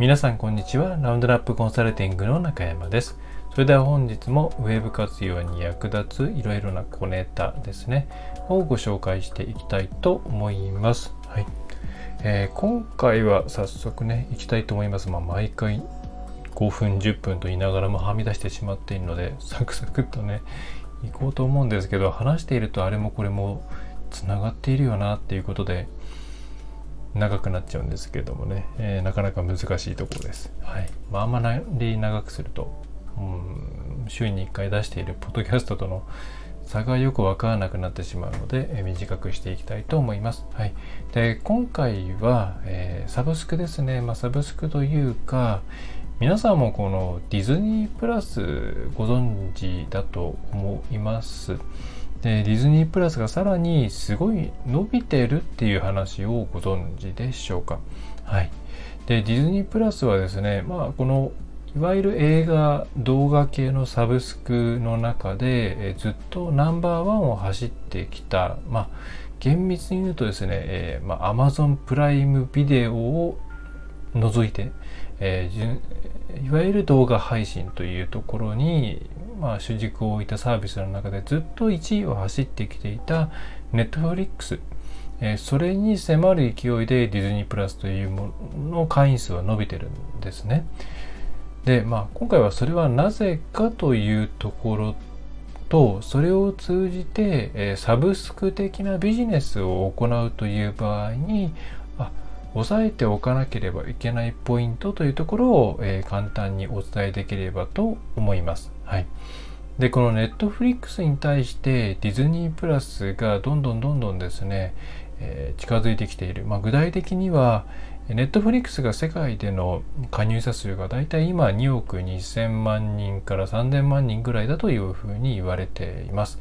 皆さんこんにちは。ラウンドラップコンサルティングの中山です。それでは本日もウェブ活用に役立ついろいろな小ネタですね、をご紹介していきたいと思います。はい。えー、今回は早速ね、いきたいと思います。まあ、毎回5分、10分と言いながらもはみ出してしまっているので、サクサクっとね、行こうと思うんですけど、話しているとあれもこれもつながっているよなっていうことで、長くなっちゃうんですけれどもね、えー、なかなか難しいところです。はい。まあ、あんまり長くすると、うん、週に1回出しているポッドキャストとの差がよくわからなくなってしまうので、えー、短くしていきたいと思います。はい。で、今回は、えー、サブスクですね。まあ、サブスクというか、皆さんもこのディズニープラスご存知だと思います。でディズニープラスがさらにすごい伸びてるっていう話をご存知でしょうか？はい。でディズニープラスはですねまあこのいわゆる映画動画系のサブスクの中で、えずっとナンバーワンを走ってきたまあ厳密に言うとですね、えーまあ、Amazon プライムビデオを除いて、えー、いわゆる動画配信というところにまあ、主軸を置いたサービスの中でずっと1位を走ってきていたネットフリックス、えー、それに迫る勢いでディズニープラスというものの会員数は伸びてるんですね。で、まあ、今回はそれはなぜかというところとそれを通じて、え、サブスク的なビジネスを行うという場合にあ押さえておかなければいけないポイントというところを、え、簡単にお伝えできればと思います。はい。で、このネットフリックスに対してディズニープラスがどんどんどんどんですね、えー、近づいてきている。まあ、具体的には、ネットフリックスが世界での加入者数がだいたい今2億2000万人から3000万人ぐらいだというふうに言われています。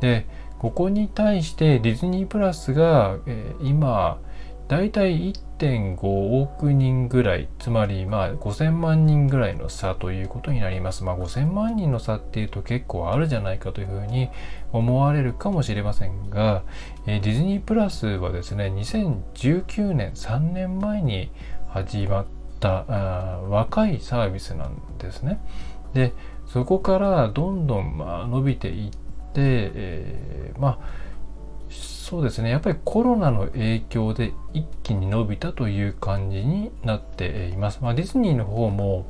で、ここに対してディズニープラスが、えー、今大体1.5億人ぐらい、つまりまあ5000万人ぐらいの差ということになります。まあ5000万人の差っていうと結構あるじゃないかというふうに思われるかもしれませんが、えディズニープラスはですね、2019年、3年前に始まったあ若いサービスなんですね。で、そこからどんどんまあ伸びていって、えー、まあそうですねやっぱりコロナの影響で一気に伸びたという感じになっています。まあ、ディズニーの方も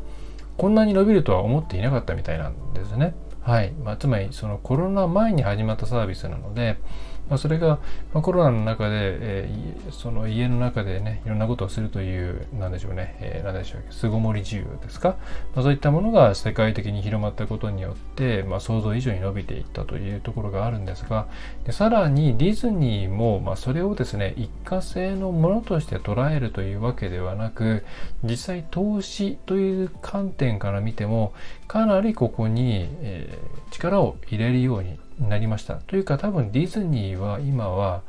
こんなに伸びるとは思っていなかったみたいなんですね。はい。まあ、つまりそのコロナ前に始まったサービスなので、まあ、それが、まあ、コロナの中で、えー、その家の中でね、いろんなことをするという、なんでしょうね、えー、なんでしょう、巣ごもり自由ですか、まあ、そういったものが世界的に広まったことによって、まあ、想像以上に伸びていったというところがあるんですが、でさらにディズニーも、まあ、それをですね、一過性のものとして捉えるというわけではなく、実際投資という観点から見ても、かなりここに、えー、力を入れるようになりました。というか多分ディズニーは今は、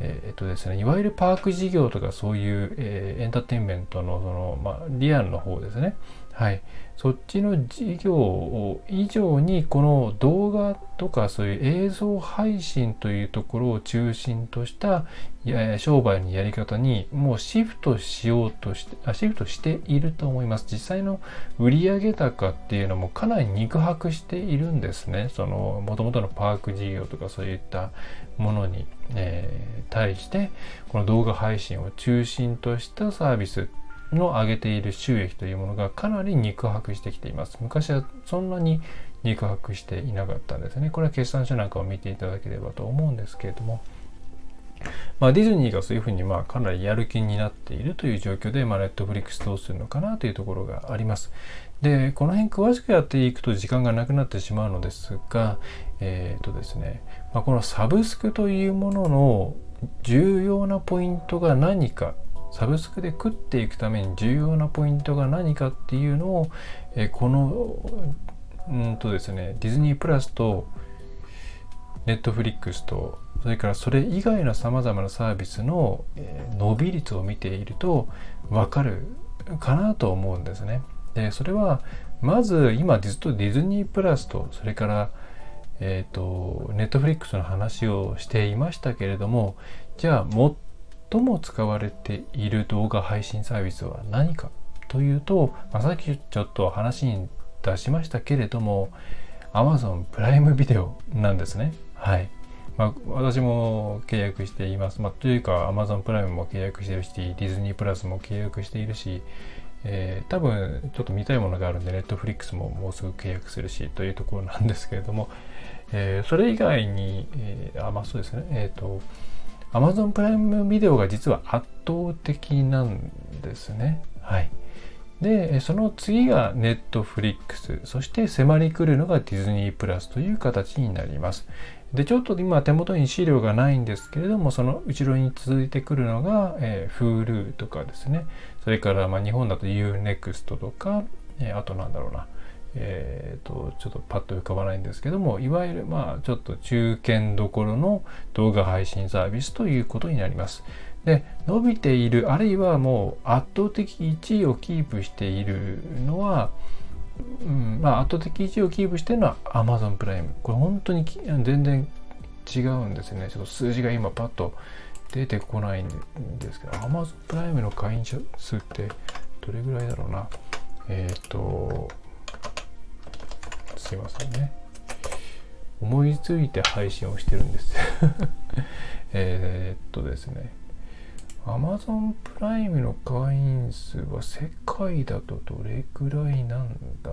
えー、っとですね、いわゆるパーク事業とかそういう、えー、エンターテインメントのその、まあ、リアルの方ですね。はい。そっちの事業を以上にこの動画とかそういう映像配信というところを中心とした商売のやり方にもうシフトしようとしてあシフトしていると思います実際の売上高っていうのもかなり肉薄しているんですねそのもともとのパーク事業とかそういったものに、えー、対してこの動画配信を中心としたサービスの上げている収益というものがかなり肉薄してきています。昔はそんなに肉薄していなかったんですね。これは決算書なんかを見ていただければと思うんですけれども、まあ、ディズニーがそういうふうにまあかなりやる気になっているという状況で、まあ、ネットフリックスどうするのかなというところがあります。で、この辺詳しくやっていくと時間がなくなってしまうのですが、えっ、ー、とですね、まあ、このサブスクというものの重要なポイントが何かサブスクで食っていくために重要なポイントが何かっていうのを、えこのうんとですねディズニープラスとネットフリックスとそれからそれ以外のさまざまなサービスの、伸び率を見ていると分かるかなと思うんですね。でそれはまず今ずっとディズニープラスとそれからえっ、ー、とネットフリックスの話をしていましたけれどもじゃあ最も使われている動画配信サービスは何かというと、まあ、さっきちょっと話に出しましたけれども Amazon プライムビデオなんですね。はい。まあ、私も契約しています。まあ、というか Amazon プライムも契約してるし、ディズニープラスも契約しているし、えー、多分ちょっと見たいものがあるんで、Netflix ももうすぐ契約するしというところなんですけれども、えー、それ以外に、えー、あ、まあそうですね、えっ、ー、と、Amazon プライムビデオが実は圧倒的なんですね。はい。で、その次が Netflix、そして迫り来るのがディズニープラスという形になります。で、ちょっと今手元に資料がないんですけれども、その後ろに続いてくるのが、えー、Hulu とかですね。それから、まあ、日本だと Unext とか、えー、あとなんだろうな。えーと、ちょっとパッと浮かばないんですけどもいわゆるまあちょっと中堅どころの動画配信サービスということになります。で伸びているあるいはもう圧倒的1位をキープしているのは、うんまあ、圧倒的1位をキープしているのは Amazon プライム。これ本当に全然違うんですね。ちょっと数字が今パッと出てこないんですけど Amazon プライムの会員者数ってどれぐらいだろうな。えっ、ー、とすいませんね。思いついて配信をしてるんです。えっとですね。Amazon プライムの会員数は世界だとどれくらいなんだ？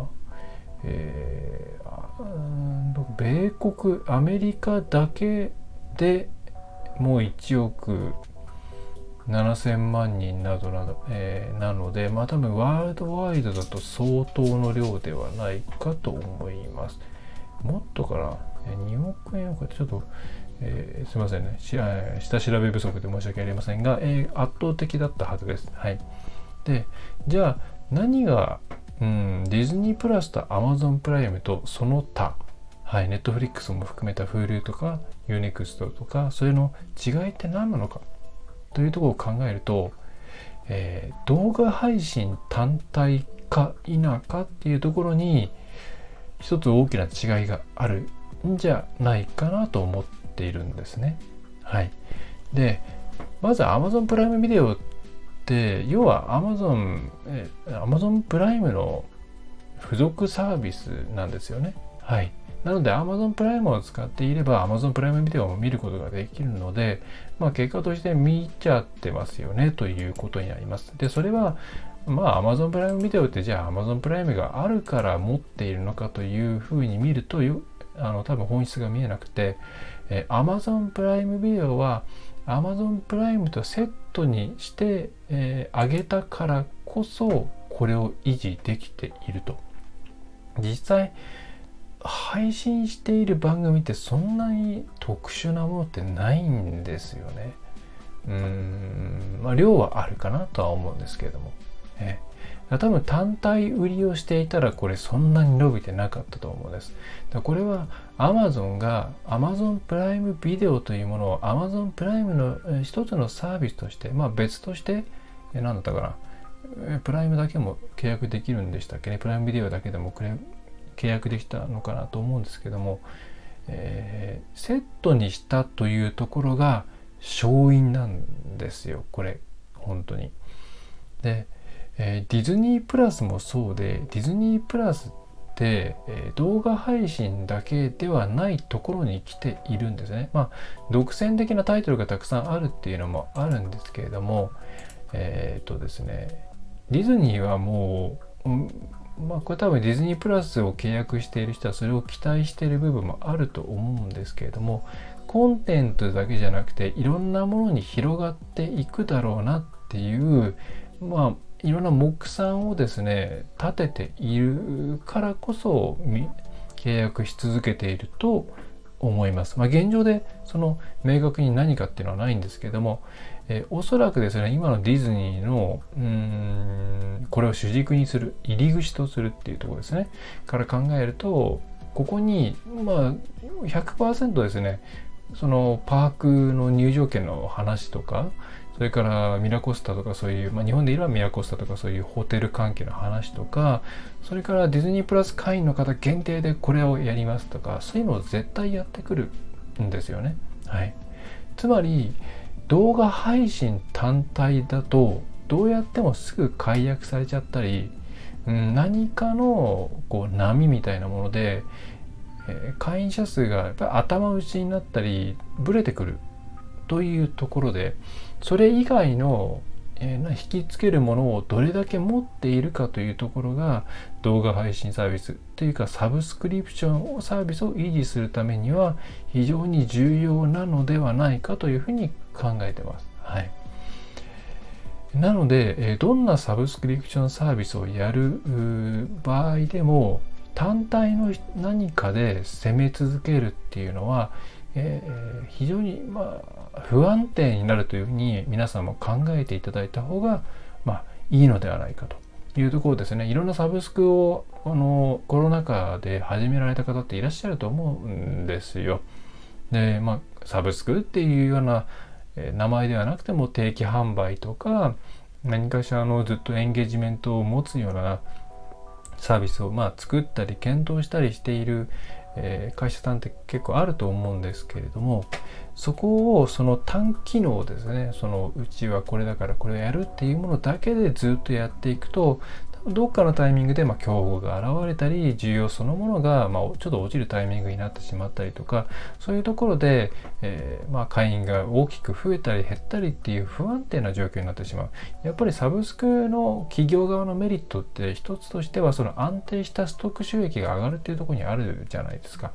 えー、米国アメリカだけでもう1億7000万人などなど、えー、なので、まあ多分ワールドワイドだと相当の量ではないかと思います。もっとかな、2億円かちょっと、えー、すいませんね下調べ不足で申し訳ありませんが、えー、圧倒的だったはずです。はい。で、じゃあ何が、うん、ディズニープラスと Amazon プライムとその他、はい、ネットフリックスも含めた Hulu とか Unext とか、それの違いって何なのかというところを考えると、えー、動画配信単体か否かっていうところに一つ大きな違いがあるんじゃないかなと思っているんですね。はい。で、まず Amazon プライムビデオって要は Amazon、え Amazon プライムの付属サービスなんですよね。はい。なので Amazon プライムを使っていれば Amazon プライムビデオを見ることができるので、まあ、結果として見ちゃってますよねということになります。で、それはまあ Amazon プライムビデオってじゃあ Amazon プライムがあるから持っているのかというふうに見るとあの多分本質が見えなくて、え Amazon プライムビデオは Amazon プライムとセットにして、えー、げたからこそこれを維持できていると。実際配信している番組ってそんなに特殊なものってないんですよね。うん、まあ量はあるかなとは思うんですけれども。え多分単体売りをしていたらこれそんなに伸びてなかったと思うんです。だこれは Amazon が Amazon プライムビデオというものを Amazon プライムの一つのサービスとして、まあ別として、何だったかな、プライムだけも契約できるんでしたっけね、プライムビデオだけでもくれ契約できたのかなと思うんですけども、えー、セットにしたというところが勝因なんですよこれ本当に。で、えー、ディズニープラスもそうでディズニープラスって、えー、動画配信だけではないところに来ているんですね。まあ独占的なタイトルがたくさんあるっていうのもあるんですけれどもえっ、とですねディズニーはもう、まあこれ多分ディズニープラスを契約している人はそれを期待している部分もあると思うんですけれどもコンテンツだけじゃなくていろんなものに広がっていくだろうなっていうまあいろんな目算をですね立てているからこそ契約し続けていると思います。まあ、現状でその明確に何かっていうのはないんですけども、えー、おそらくですね今のディズニーのうんこれを主軸にする入り口とするっていうところですね。から考えるとここにまあ100%ですね。そのパークの入場券の話とかそれからミラコスタとかそういう、まあ、日本でいればミラコスタとかそういうホテル関係の話とかそれからディズニープラス会員の方限定でこれをやりますとかそういうのを絶対やってくるんですよね。はい、つまり動画配信単体だとどうやってもすぐ解約されちゃったり、うん、何かのこう波みたいなもので、えー、会員者数がやっぱ頭打ちになったりブレてくるというところでそれ以外のえー、引きつけるものをどれだけ持っているかというところが動画配信サービスというかサブスクリプションをサービスを維持するためには非常に重要なのではないかというふうに考えてます。はい、なので、どんなサブスクリプションサービスをやる場合でも単体の何かで攻め続けるっていうのは、えー、非常にまあ不安定になるというふうに皆さんも考えていただいた方が、まあ、いいのではないかというところですね。いろんなサブスクをあのコロナ禍で始められた方っていらっしゃると思うんですよ。で、まあ、サブスクっていうような、え名前ではなくても定期販売とか何かしらのずっとエンゲージメントを持つようなサービスをまあ作ったり検討したりしている、え、会社さんって結構あると思うんですけれどもそこをその単機能ですね。そのうちはこれだからこれをやるっていうものだけでずっとやっていくとどっかのタイミングで、まあ、競合が現れたり需要そのものが、まあ、ちょっと落ちるタイミングになってしまったりとかそういうところで、えー、まあ、会員が大きく増えたり減ったりっていう不安定な状況になってしまう。やっぱりサブスクの企業側のメリットって一つとしてはその安定したストック収益が上がるっていうところにあるじゃないですか。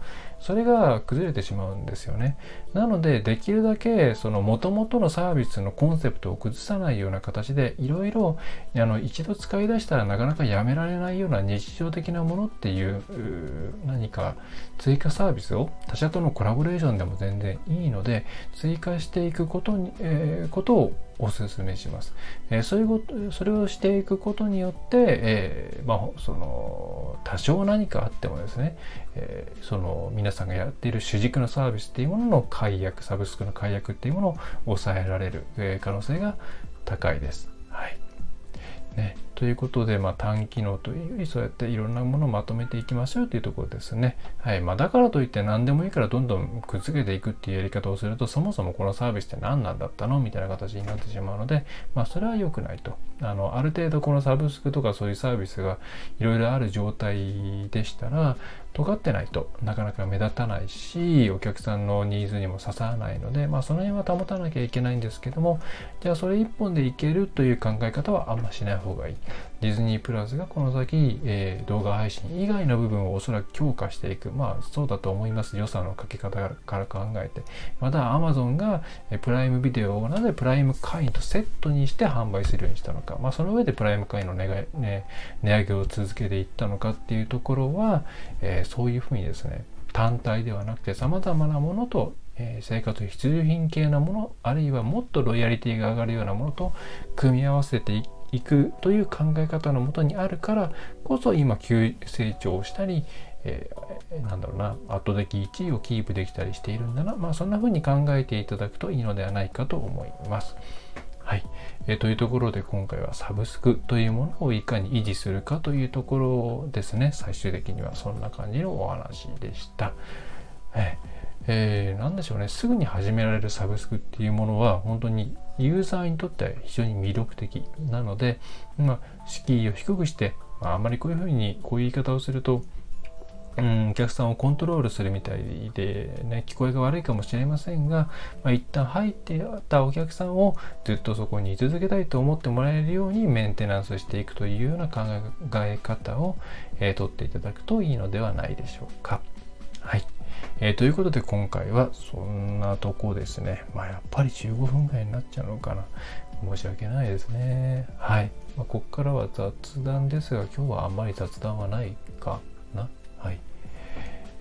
それが崩れてしまうんですよね。なのでできるだけその元々のサービスのコンセプトを崩さないような形でいろいろ一度使い出したらなかなかやめられないような日常的なものっていう何か追加サービスを他社とのコラボレーションでも全然いいので追加していくことに、えー、ことをお勧めします。えー、そういうこと、それをしていくことによって、えー、まあ、その、多少何かあってもですね、えー、その、皆さんがやっている主軸のサービスっていうものの解約、サブスクの解約っていうものを抑えられる、え可能性が高いです。はい。ね。ということで、まあ、単機能というよりそうやっていろんなものをまとめていきましょうというところですね。はいまあ、だからといって何でもいいからどんどんくっつけていくっていうやり方をするとそもそもこのサービスって何なんだったのみたいな形になってしまうので、まあ、それは良くないと。あのある程度このサブスクとかそういうサービスがいろいろある状態でしたら尖ってないとなかなか目立たないしお客さんのニーズにも刺さらないので、まあ、その辺は保たなきゃいけないんですけどもじゃあそれ一本でいけるという考え方はあんましない方がいい。ディズニープラスがこの先、えー、動画配信以外の部分をおそらく強化していく。まあそうだと思います。予算のかけ方から考えて。また Amazon がプライムビデオをなぜプライム会員とセットにして販売するようにしたのか。まあその上でプライム会員の値,、ね、値上げを続けていったのかっていうところは、えー、そういうふうにですね、単体ではなくて様々なものとえ生活必需品系なものあるいはもっとロイヤリティが上がるようなものと組み合わせていっくという考え方のもとにあるからこそ今急成長したり、えー、なんだろうな圧倒的1位をキープできたりしているんだなまあそんな風に考えていただくといいのではないかと思います。はい、えー、というところで今回はサブスクというものをいかに維持するかというところですね最終的にはそんな感じのお話でした。えーえー、何でしょうねすぐに始められるサブスクっていうものは本当にユーザーにとっては非常に魅力的なので、まあ、敷居を低くして、まあ、あんまりこういうふうにこういう言い方をするとうん、お客さんをコントロールするみたいで、ね、聞こえが悪いかもしれませんが、まあ、一旦入ってたお客さんをずっとそこに居続けたいと思ってもらえるようにメンテナンスしていくというような考え方を、えー、取っていただくといいのではないでしょうか。はい。えー、ということで今回はそんなとこですね。まあやっぱり15分ぐらいになっちゃうのかな。申し訳ないですね。はい。まあ、ここからは雑談ですが、今日はあんまり雑談はないかな。はい。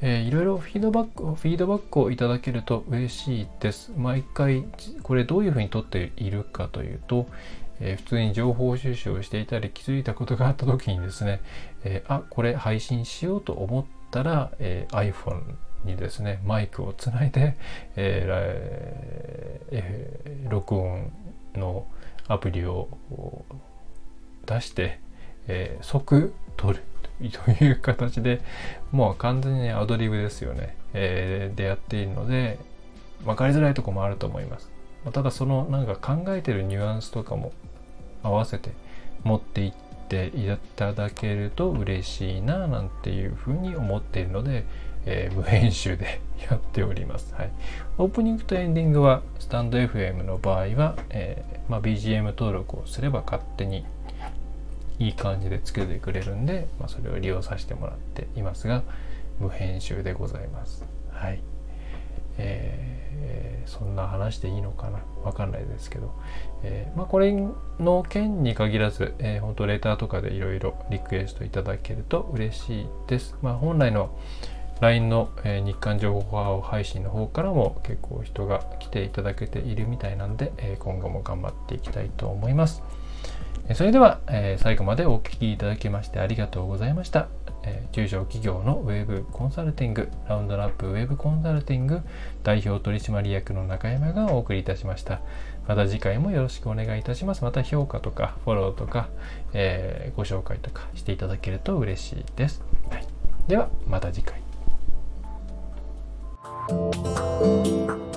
えー、いろいろフィードバック、フィードバックをいただけると嬉しいです。毎回、これどういうふうにとっているかというと、えー、普通に情報収集をしていたり気づいたことがあった時にですね、えー、あ、これ配信しようと思ったら、え iPhone にですねマイクをつないで、えーえー、録音のアプリを出して、えー、即撮るという形でもう完全にアドリブですよね、えー、でやっているので分かりづらいとこもあると思います。ただそのなんか考えてるニュアンスとかも合わせて持っていっていただけると嬉しいななんていうふうに思っているので、えー、無編集でやっております、はい。オープニングとエンディングはスタンド FM の場合は、えー、まあ、BGM 登録をすれば勝手にいい感じで作ってくれるんで、まあ、それを利用させてもらっていますが無編集でございます。はい。えー、そんな話でいいのかな？わかんないですけど、えー、まあ、これの件に限らず、えー、本当レターとかでいろいろリクエストいただけると嬉しいです。まあ、本来の LINE の、え日刊情報を配信の方からも結構人が来ていただけているみたいなんで、え今後も頑張っていきたいと思います。それでは、え最後までお聴きいただきましてありがとうございました。え中小企業のウェブコンサルティング、ラウンドラップウェブコンサルティング代表取締役の中山がお送りいたしました。また次回もよろしくお願いいたします。また評価とかフォローとか、えー、ご紹介とかしていただけると嬉しいです。はい、ではまた次回。Thank you.